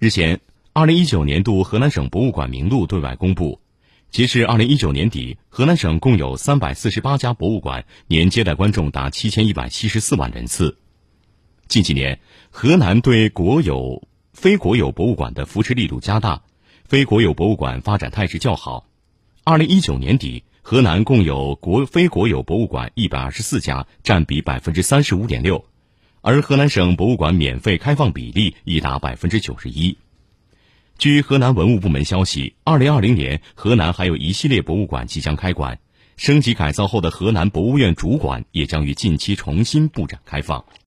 日前，二零一九年度河南省博物馆名录对外公布，截至二零一九年底，河南省共有三百四十八家博物馆，年接待观众达七千一百七十四万人次。近几年，河南对国有、非国有博物馆的扶持力度加大，非国有博物馆发展态势较好。二零一九年底，河南共有国非国有博物馆一百二十四家，占比百分之三十五点六，而河南省博物馆免费开放比例已达百分之九十一。据河南文物部门消息，二零二零年河南还有一系列博物馆即将开馆，升级改造后的河南博物院主馆也将于近期重新布展开放。